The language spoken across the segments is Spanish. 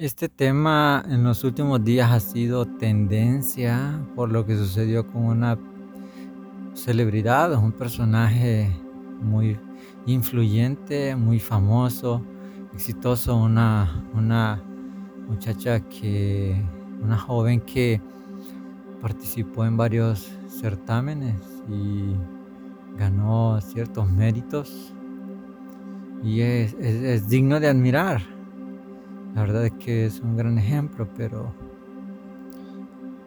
Este tema en los últimos días ha sido tendencia por lo que sucedió con una celebridad, un personaje muy influyente, muy famoso, exitoso, una, una muchacha que, una joven que participó en varios certámenes y ganó ciertos méritos. Y es digno de admirar la verdad es que es un gran ejemplo, pero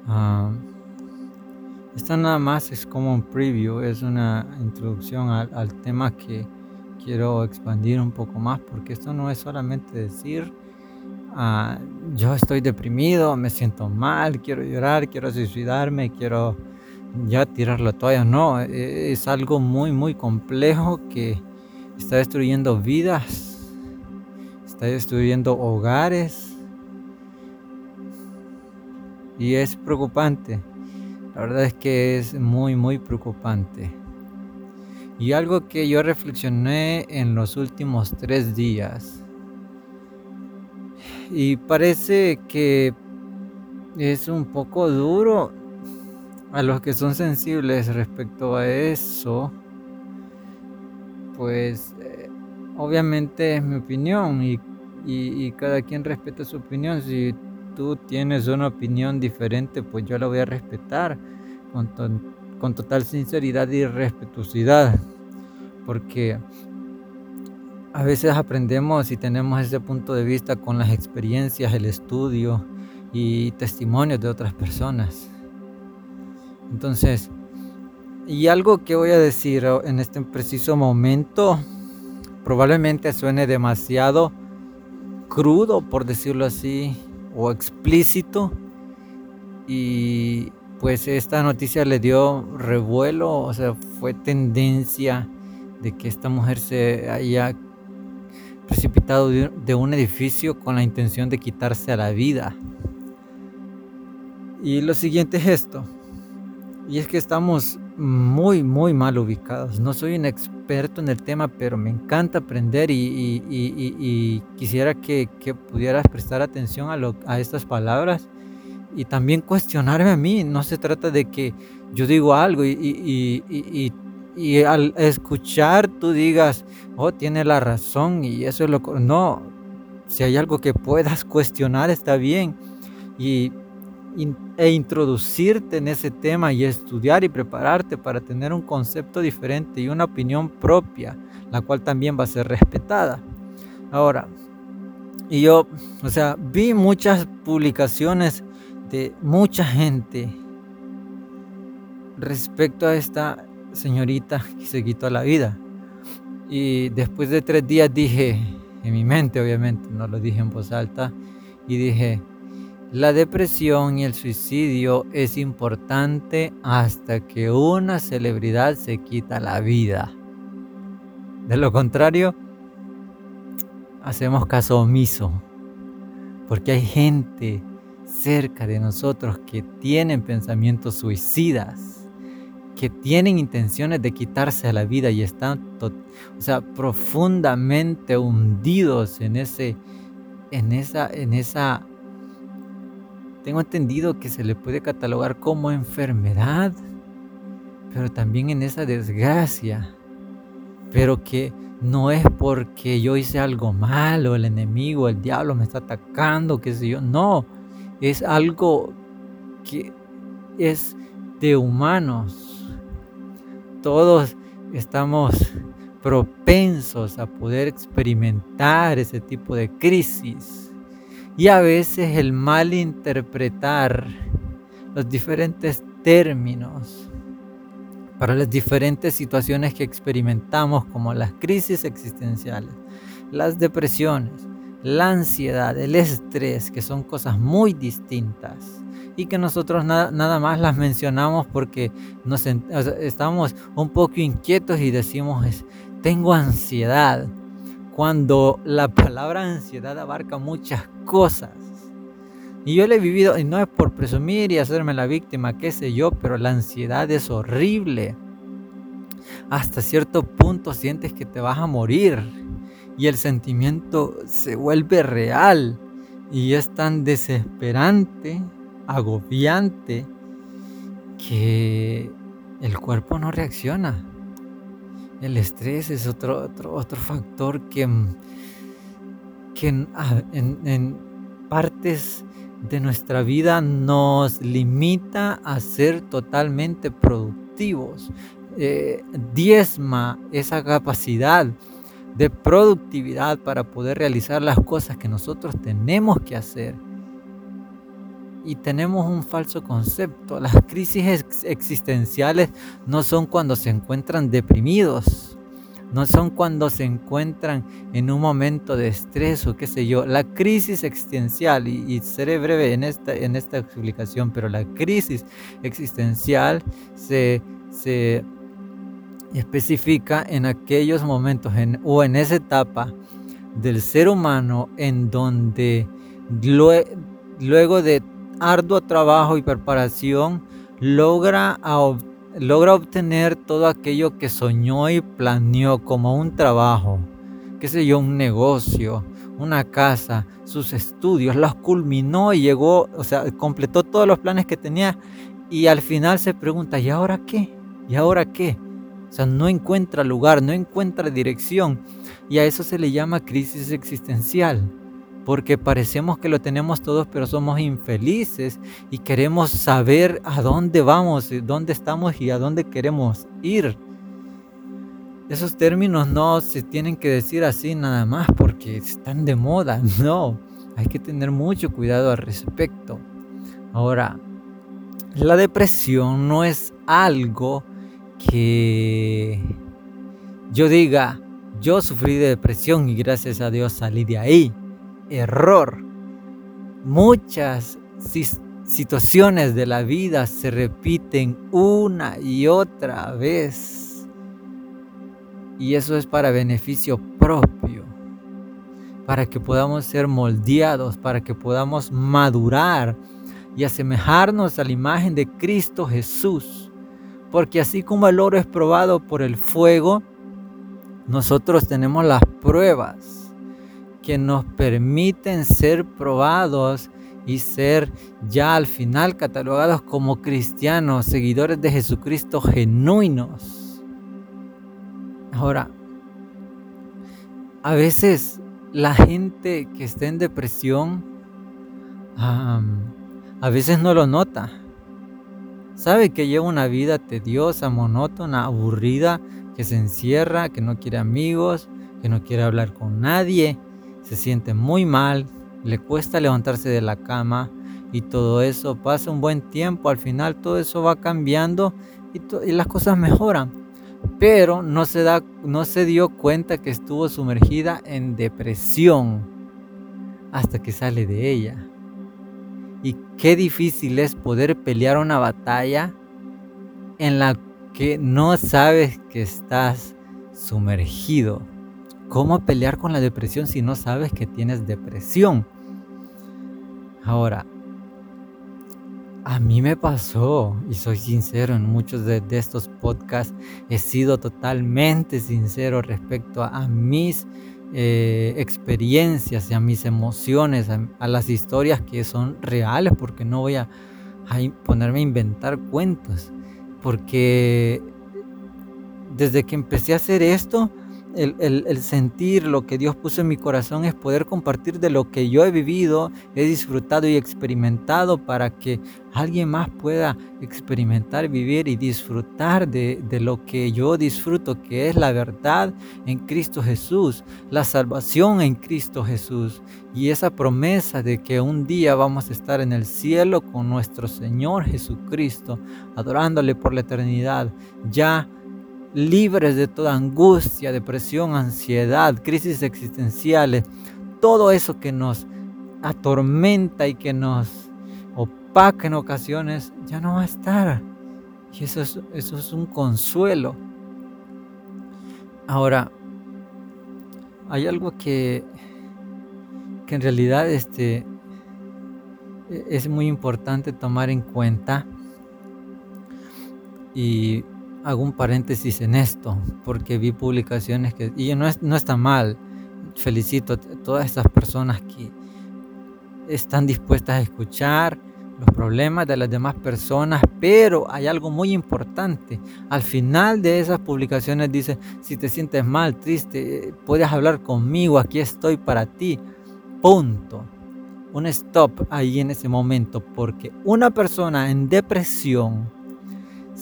uh, esta nada más es como un preview, es una introducción al, tema que quiero expandir un poco más, porque esto no es solamente decir ah, yo estoy deprimido, me siento mal, quiero llorar, quiero suicidarme, quiero ya tirar la toalla. No, e, es algo muy, muy complejo que está destruyendo vidas está destruyendo hogares y es preocupante. La verdad es que es muy, muy preocupante. Y algo que yo reflexioné en los últimos tres días. Y parece que es un poco duro a los que son sensibles respecto a eso. Pues eh, obviamente es mi opinión y y, cada quien respeta su opinión. Si tú tienes una opinión diferente, pues yo la voy a respetar con, con total sinceridad y respetuosidad. Porque a veces aprendemos y tenemos ese punto de vista con las experiencias, el estudio y testimonios de otras personas. Entonces, y algo que voy a decir en este preciso momento, probablemente suene demasiado crudo, por decirlo así, o explícito. Y pues esta noticia le dio revuelo, o sea, fue tendencia de que esta mujer se haya precipitado de un edificio con la intención de quitarse a la vida. Y lo siguiente es esto. Y es que estamos muy, muy mal ubicados. No soy un experto en el tema, pero me encanta aprender y, quisiera que, pudieras prestar atención a, a estas palabras y también cuestionarme a mí. No se trata de que yo digo algo y, al escuchar tú digas, oh, tiene la razón y eso es lo que... No, si hay algo que puedas cuestionar está bien. Y e introducirte en ese tema y estudiar y prepararte para tener un concepto diferente y una opinión propia, la cual también va a ser respetada. Ahora, y yo, o sea, vi muchas publicaciones de mucha gente respecto a esta señorita que se quitó la vida. Y después de tres días dije, en mi mente obviamente, no lo dije en voz alta, y dije, la depresión y el suicidio es importante hasta que una celebridad se quita la vida. De lo contrario, hacemos caso omiso, porque hay gente cerca de nosotros que tienen pensamientos suicidas, que tienen intenciones de quitarse la vida y están o sea, profundamente hundidos en ese en esa en esa tengo entendido que se le puede catalogar como enfermedad, pero también en esa desgracia, pero que no es porque yo hice algo malo, el enemigo, el diablo me está atacando, qué sé yo, no, es algo que es de humanos. Todos estamos propensos a poder experimentar ese tipo de crisis y a veces el mal interpretar los diferentes términos para las diferentes situaciones que experimentamos como las crisis existenciales, las depresiones, la ansiedad, el estrés, que son cosas muy distintas y que nosotros nada más las mencionamos porque nos estamos un poco inquietos y decimos tengo ansiedad cuando la palabra ansiedad abarca muchas cosas. Y yo le he vivido, y no es por presumir y hacerme la víctima, qué sé yo, pero la ansiedad es horrible. Hasta cierto punto sientes que te vas a morir y el sentimiento se vuelve real. Y es tan desesperante, agobiante, que el cuerpo no reacciona. El estrés es otro, otro, otro factor que, que ah, en, partes de nuestra vida nos limita a ser totalmente productivos. Eh, diezma esa capacidad de productividad para poder realizar las cosas que nosotros tenemos que hacer. Y tenemos un falso concepto. Las crisis existenciales no son cuando se encuentran deprimidos, no son cuando se encuentran en un momento de estrés o qué sé yo. La crisis existencial, y, seré breve en esta, en esta explicación, pero la crisis existencial se, se especifica en aquellos momentos o en esa etapa del ser humano en donde luego de arduo trabajo y preparación logra, logra obtener todo aquello que soñó y planeó como un trabajo, qué sé yo, un negocio, una casa, sus estudios, los culminó y llegó, o sea, completó todos los planes que tenía y al final se pregunta, ¿y ahora qué? ¿Y ahora qué? O sea, no encuentra lugar, no encuentra dirección. Y a eso se le llama crisis existencial. Porque parecemos que lo tenemos todos, pero somos infelices y queremos saber a dónde vamos, dónde estamos y a dónde queremos ir. Esos términos no se tienen que decir así nada más porque están de moda. No, hay que tener mucho cuidado al respecto. Ahora, la depresión no es algo que yo diga, yo sufrí de depresión y gracias a Dios salí de ahí. Error. Muchas situaciones de la vida se repiten una y otra vez. Y eso es para beneficio propio, para que podamos ser moldeados, para que podamos madurar y asemejarnos a la imagen de Cristo Jesús porque así como el oro es probado por el fuego, nosotros tenemos las pruebas que nos permiten ser probados y ser ya al final catalogados como cristianos, seguidores de Jesucristo genuinos. Ahora, a veces la gente que está en depresión, a veces no lo nota Sabe que lleva una vida tediosa, monótona, aburrida, que se encierra, que no quiere amigos, que no quiere hablar con nadie, se siente muy mal, le cuesta levantarse de la cama y todo eso pasa un buen tiempo, al final todo eso va cambiando y, las cosas mejoran. Pero no se, da, no se dio cuenta que estuvo sumergida en depresión hasta que sale de ella. Y qué difícil es poder pelear una batalla en la que no sabes que estás sumergido. ¿Cómo pelear con la depresión si no sabes que tienes depresión? Ahora, a mí me pasó, y soy sincero en muchos de, estos podcasts, he sido totalmente sincero respecto a mis eh, experiencias y a mis emociones, a, las historias que son reales, porque no voy a, a ponerme a inventar cuentos, porque desde que empecé a hacer esto, el, sentir lo que Dios puso en mi corazón es poder compartir de lo que yo he vivido, he disfrutado y experimentado para que alguien más pueda experimentar, vivir y disfrutar de, de lo que yo disfruto, que es la verdad en Cristo Jesús, la salvación en Cristo Jesús. Y esa promesa de que un día vamos a estar en el cielo con nuestro Señor Jesucristo, adorándole por la eternidad, ya libres de toda angustia, depresión, ansiedad, crisis existenciales, todo eso que nos atormenta y que nos opaca en ocasiones, ya no va a estar. Y eso es, eso es un consuelo. Ahora, hay algo que, que en realidad este, e, es muy importante tomar en cuenta y hago un paréntesis en esto, porque vi publicaciones que, y no, es, no está mal, felicito a todas estas personas que, están dispuestas a escuchar los problemas de las demás personas, pero hay algo muy importante. Al final de esas publicaciones dice, si te sientes mal, triste, puedes hablar conmigo, aquí estoy para ti. Punto. Un stop ahí en ese momento, porque una persona en depresión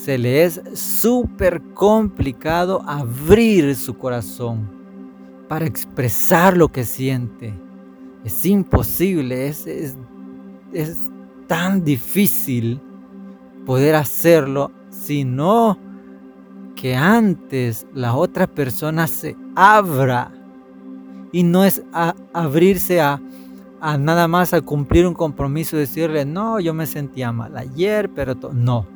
se le es súper complicado abrir su corazón para expresar lo que siente. Es imposible, es, es, es tan difícil poder hacerlo, sino que antes la otra persona se abra. Y no es abrirse a, a, nada más a cumplir un compromiso, decirle, no, yo me sentía mal ayer, pero no,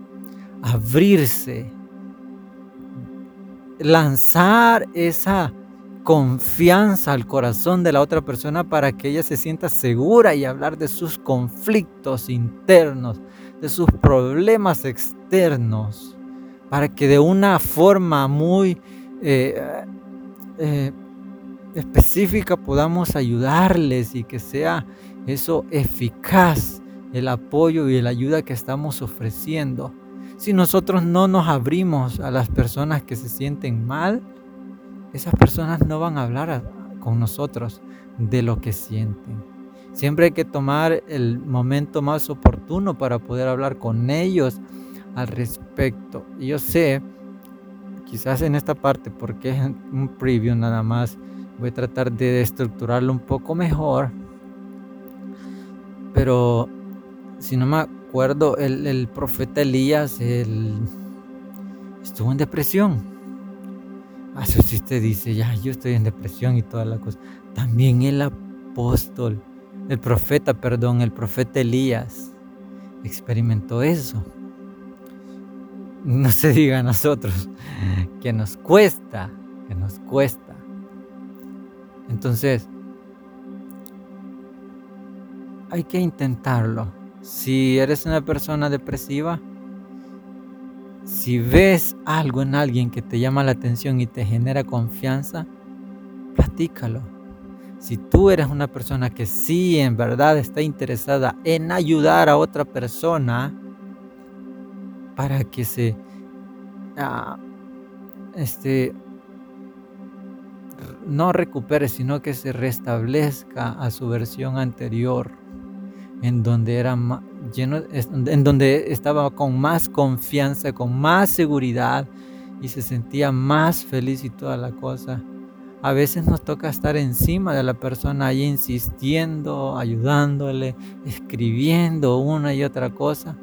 abrirse, lanzar esa confianza al corazón de la otra persona para que ella se sienta segura y hablar de sus conflictos internos, de sus problemas externos, para que de una forma muy eh, eh, específica podamos ayudarles y que sea eso eficaz el apoyo y la ayuda que estamos ofreciendo. Si nosotros no nos abrimos a las personas que se sienten mal, esas personas no van a hablar con nosotros de lo que sienten. Siempre hay que tomar el momento más oportuno para poder hablar con ellos al respecto. Y yo sé, quizás en esta parte, porque es un preview nada más, voy a tratar de estructurarlo un poco mejor. Pero si no me acuerdo, el, profeta Elías estuvo en depresión eso si usted dice, ya, yo estoy en depresión y toda la cosa. También el apóstol, el profeta, perdón, el profeta Elías experimentó eso. No se diga a nosotros que nos cuesta, que nos cuesta. Entonces, hay que intentarlo. Si eres una persona depresiva, si ves algo en alguien que te llama la atención y te genera confianza, platícalo. Si tú eres una persona que sí en verdad está interesada en ayudar a otra persona para que se ah, este, no recupere, sino que se restablezca a su versión anterior, en donde era lleno, en donde estaba con más confianza, con más seguridad y se sentía más feliz y toda la cosa. A veces nos toca estar encima de la persona ahí insistiendo, ayudándole, escribiendo una y otra cosa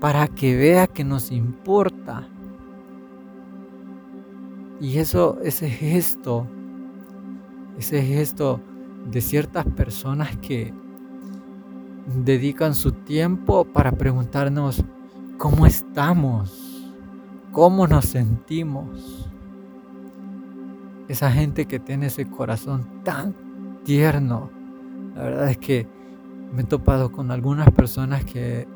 para que vea que nos importa. Y eso, ese gesto, ese gesto de ciertas personas que, dedican su tiempo para preguntarnos cómo estamos, cómo nos sentimos. Esa gente que tiene ese corazón tan tierno. La verdad es que me he topado con algunas personas que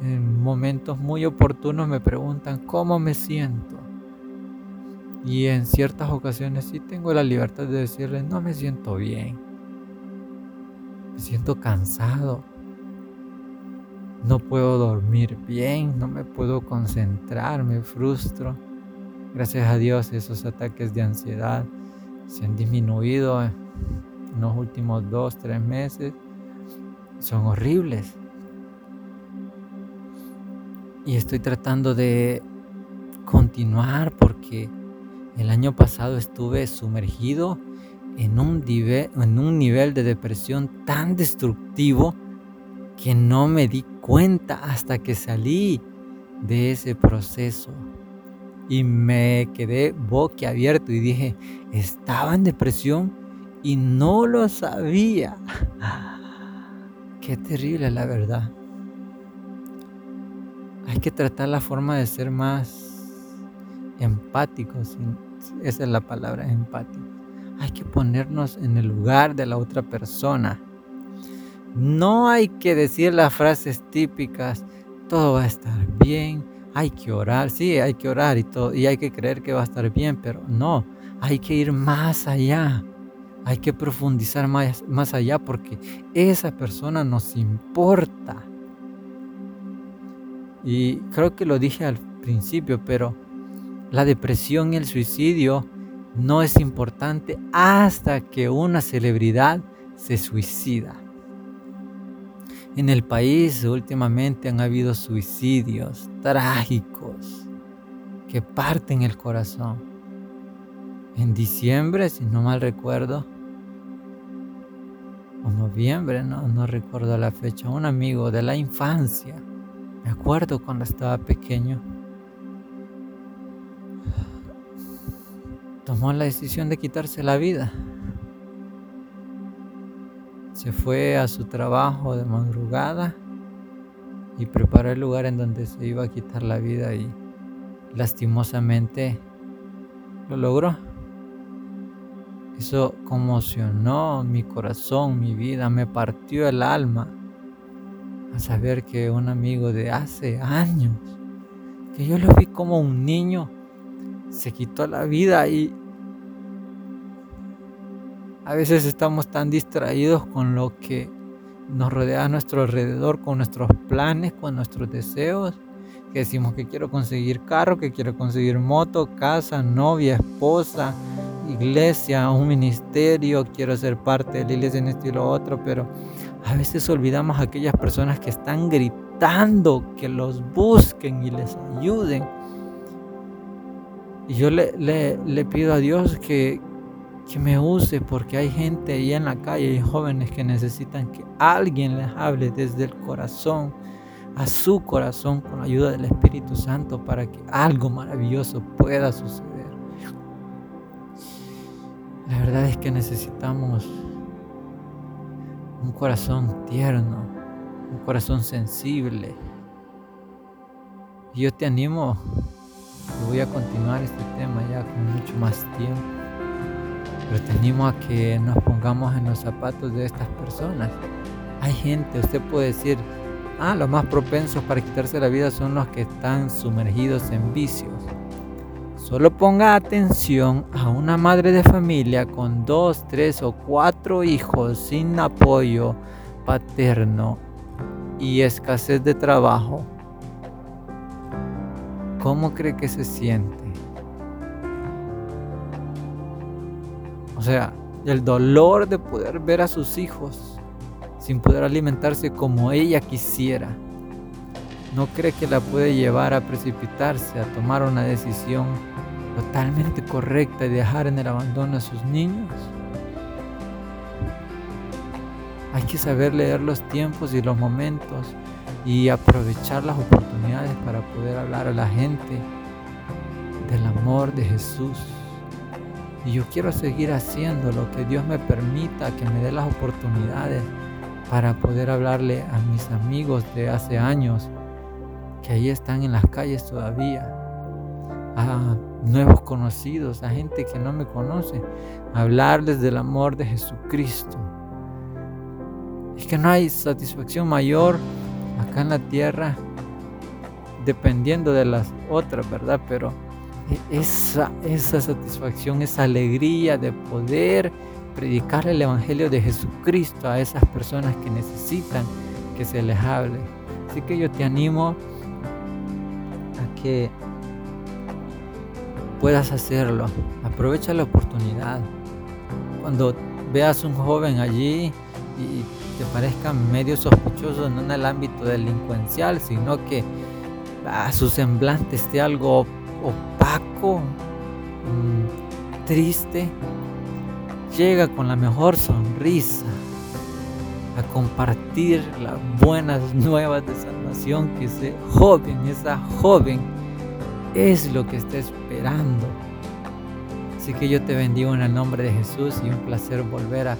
en momentos muy oportunos me preguntan cómo me siento. Y en ciertas ocasiones sí tengo la libertad de decirles, no me siento bien. Me siento cansado no puedo dormir bien, no me puedo concentrar, me frustro. Gracias a Dios esos ataques de ansiedad se han disminuido en los últimos dos, tres meses. Son horribles. Y estoy tratando de continuar porque el año pasado estuve sumergido en un, en un nivel de depresión tan destructivo que no me di cuenta hasta que salí de ese proceso. Y me quedé boquiabierto y dije, estaba en depresión y no lo sabía. Qué terrible la verdad. Hay que tratar la forma de ser más empáticos. Esa es la palabra, empático. Hay que ponernos en el lugar de la otra persona no hay que decir las frases típicas, todo va a estar bien, hay que orar, sí, hay que orar y todo, y hay que creer que va a estar bien, pero no, hay que ir más allá. Hay que profundizar más, más allá porque esa persona nos importa. Y creo que lo dije al principio, pero la depresión y el suicidio no es importante hasta que una celebridad se suicida. En el país últimamente han habido suicidios trágicos que parten el corazón. En diciembre, si no mal recuerdo, o noviembre, no, no recuerdo la fecha, un amigo de la infancia, me acuerdo cuando estaba pequeño, tomó la decisión de quitarse la vida. Se fue a su trabajo de madrugada y preparó el lugar en donde se iba a quitar la vida y lastimosamente lo logró. Eso conmocionó mi corazón, mi vida, me partió el alma a saber que un amigo de hace años, que yo lo vi como un niño, se quitó la vida y a veces estamos tan distraídos con lo que nos rodea a nuestro alrededor, con nuestros planes, con nuestros deseos, que decimos que quiero conseguir carro, que quiero conseguir moto, casa, novia, esposa, iglesia, un ministerio, quiero ser parte de la iglesia en esto y lo otro, pero a veces olvidamos a aquellas personas que están gritando que los busquen y les ayuden. Y yo le, le, pido a Dios que, que me use porque hay gente ahí en la calle, hay jóvenes que necesitan que alguien les hable desde el corazón a su corazón con la ayuda del Espíritu Santo para que algo maravilloso pueda suceder. La verdad es que necesitamos un corazón tierno, un corazón sensible. Y yo te animo, voy a continuar este tema ya con mucho más tiempo, pero te a que nos pongamos en los zapatos de estas personas. Hay gente, usted puede decir, ah, los más propensos para quitarse la vida son los que están sumergidos en vicios. Solo ponga atención a una madre de familia con dos, tres o cuatro hijos sin apoyo paterno y escasez de trabajo. ¿Cómo cree que se siente? O sea, el dolor de poder ver a sus hijos sin poder alimentarse como ella quisiera. ¿No cree que la puede llevar a precipitarse, a tomar una decisión totalmente correcta y dejar en el abandono a sus niños? Hay que saber leer los tiempos y los momentos y aprovechar las oportunidades para poder hablar a la gente del amor de Jesús. Y yo quiero seguir haciendo lo que Dios me permita, que me dé las oportunidades para poder hablarle a mis amigos de hace años que ahí están en las calles todavía, a nuevos conocidos, a gente que no me conoce, hablarles del amor de Jesucristo. Es que no hay satisfacción mayor acá en la tierra, dependiendo de las otras, ¿verdad? Pero esa, esa satisfacción, esa alegría de poder predicar el Evangelio de Jesucristo a esas personas que necesitan que se les hable. Así que yo te animo que puedas hacerlo. Aprovecha la oportunidad. Cuando veas un joven allí y te parezca medio sospechoso, no en el ámbito delincuencial, sino que a su semblante esté algo opaco, mm, triste, llega con la mejor sonrisa a compartir las buenas nuevas de salvación que ese joven, esa joven es lo que está esperando. Así que yo te bendigo en el nombre de Jesús y un placer volver a,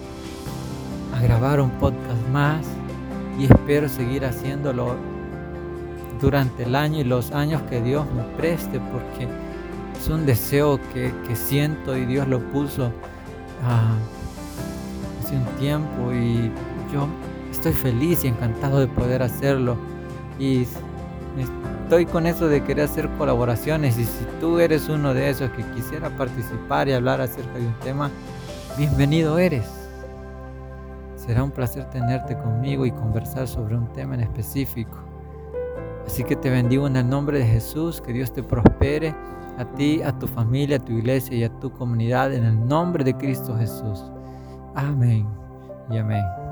a grabar un podcast más y espero seguir haciéndolo durante el año y los años que Dios me preste porque es un deseo que, que siento y Dios lo puso ah, hace un tiempo y yo estoy feliz y encantado de poder hacerlo. Y estoy con eso de querer hacer colaboraciones. Y si tú eres uno de esos que quisiera participar y hablar acerca de un tema, bienvenido eres. Será un placer tenerte conmigo y conversar sobre un tema en específico. Así que te bendigo en el nombre de Jesús, que Dios te prospere a ti, a tu familia, a tu iglesia y a tu comunidad en el nombre de Cristo Jesús. Amén y amén.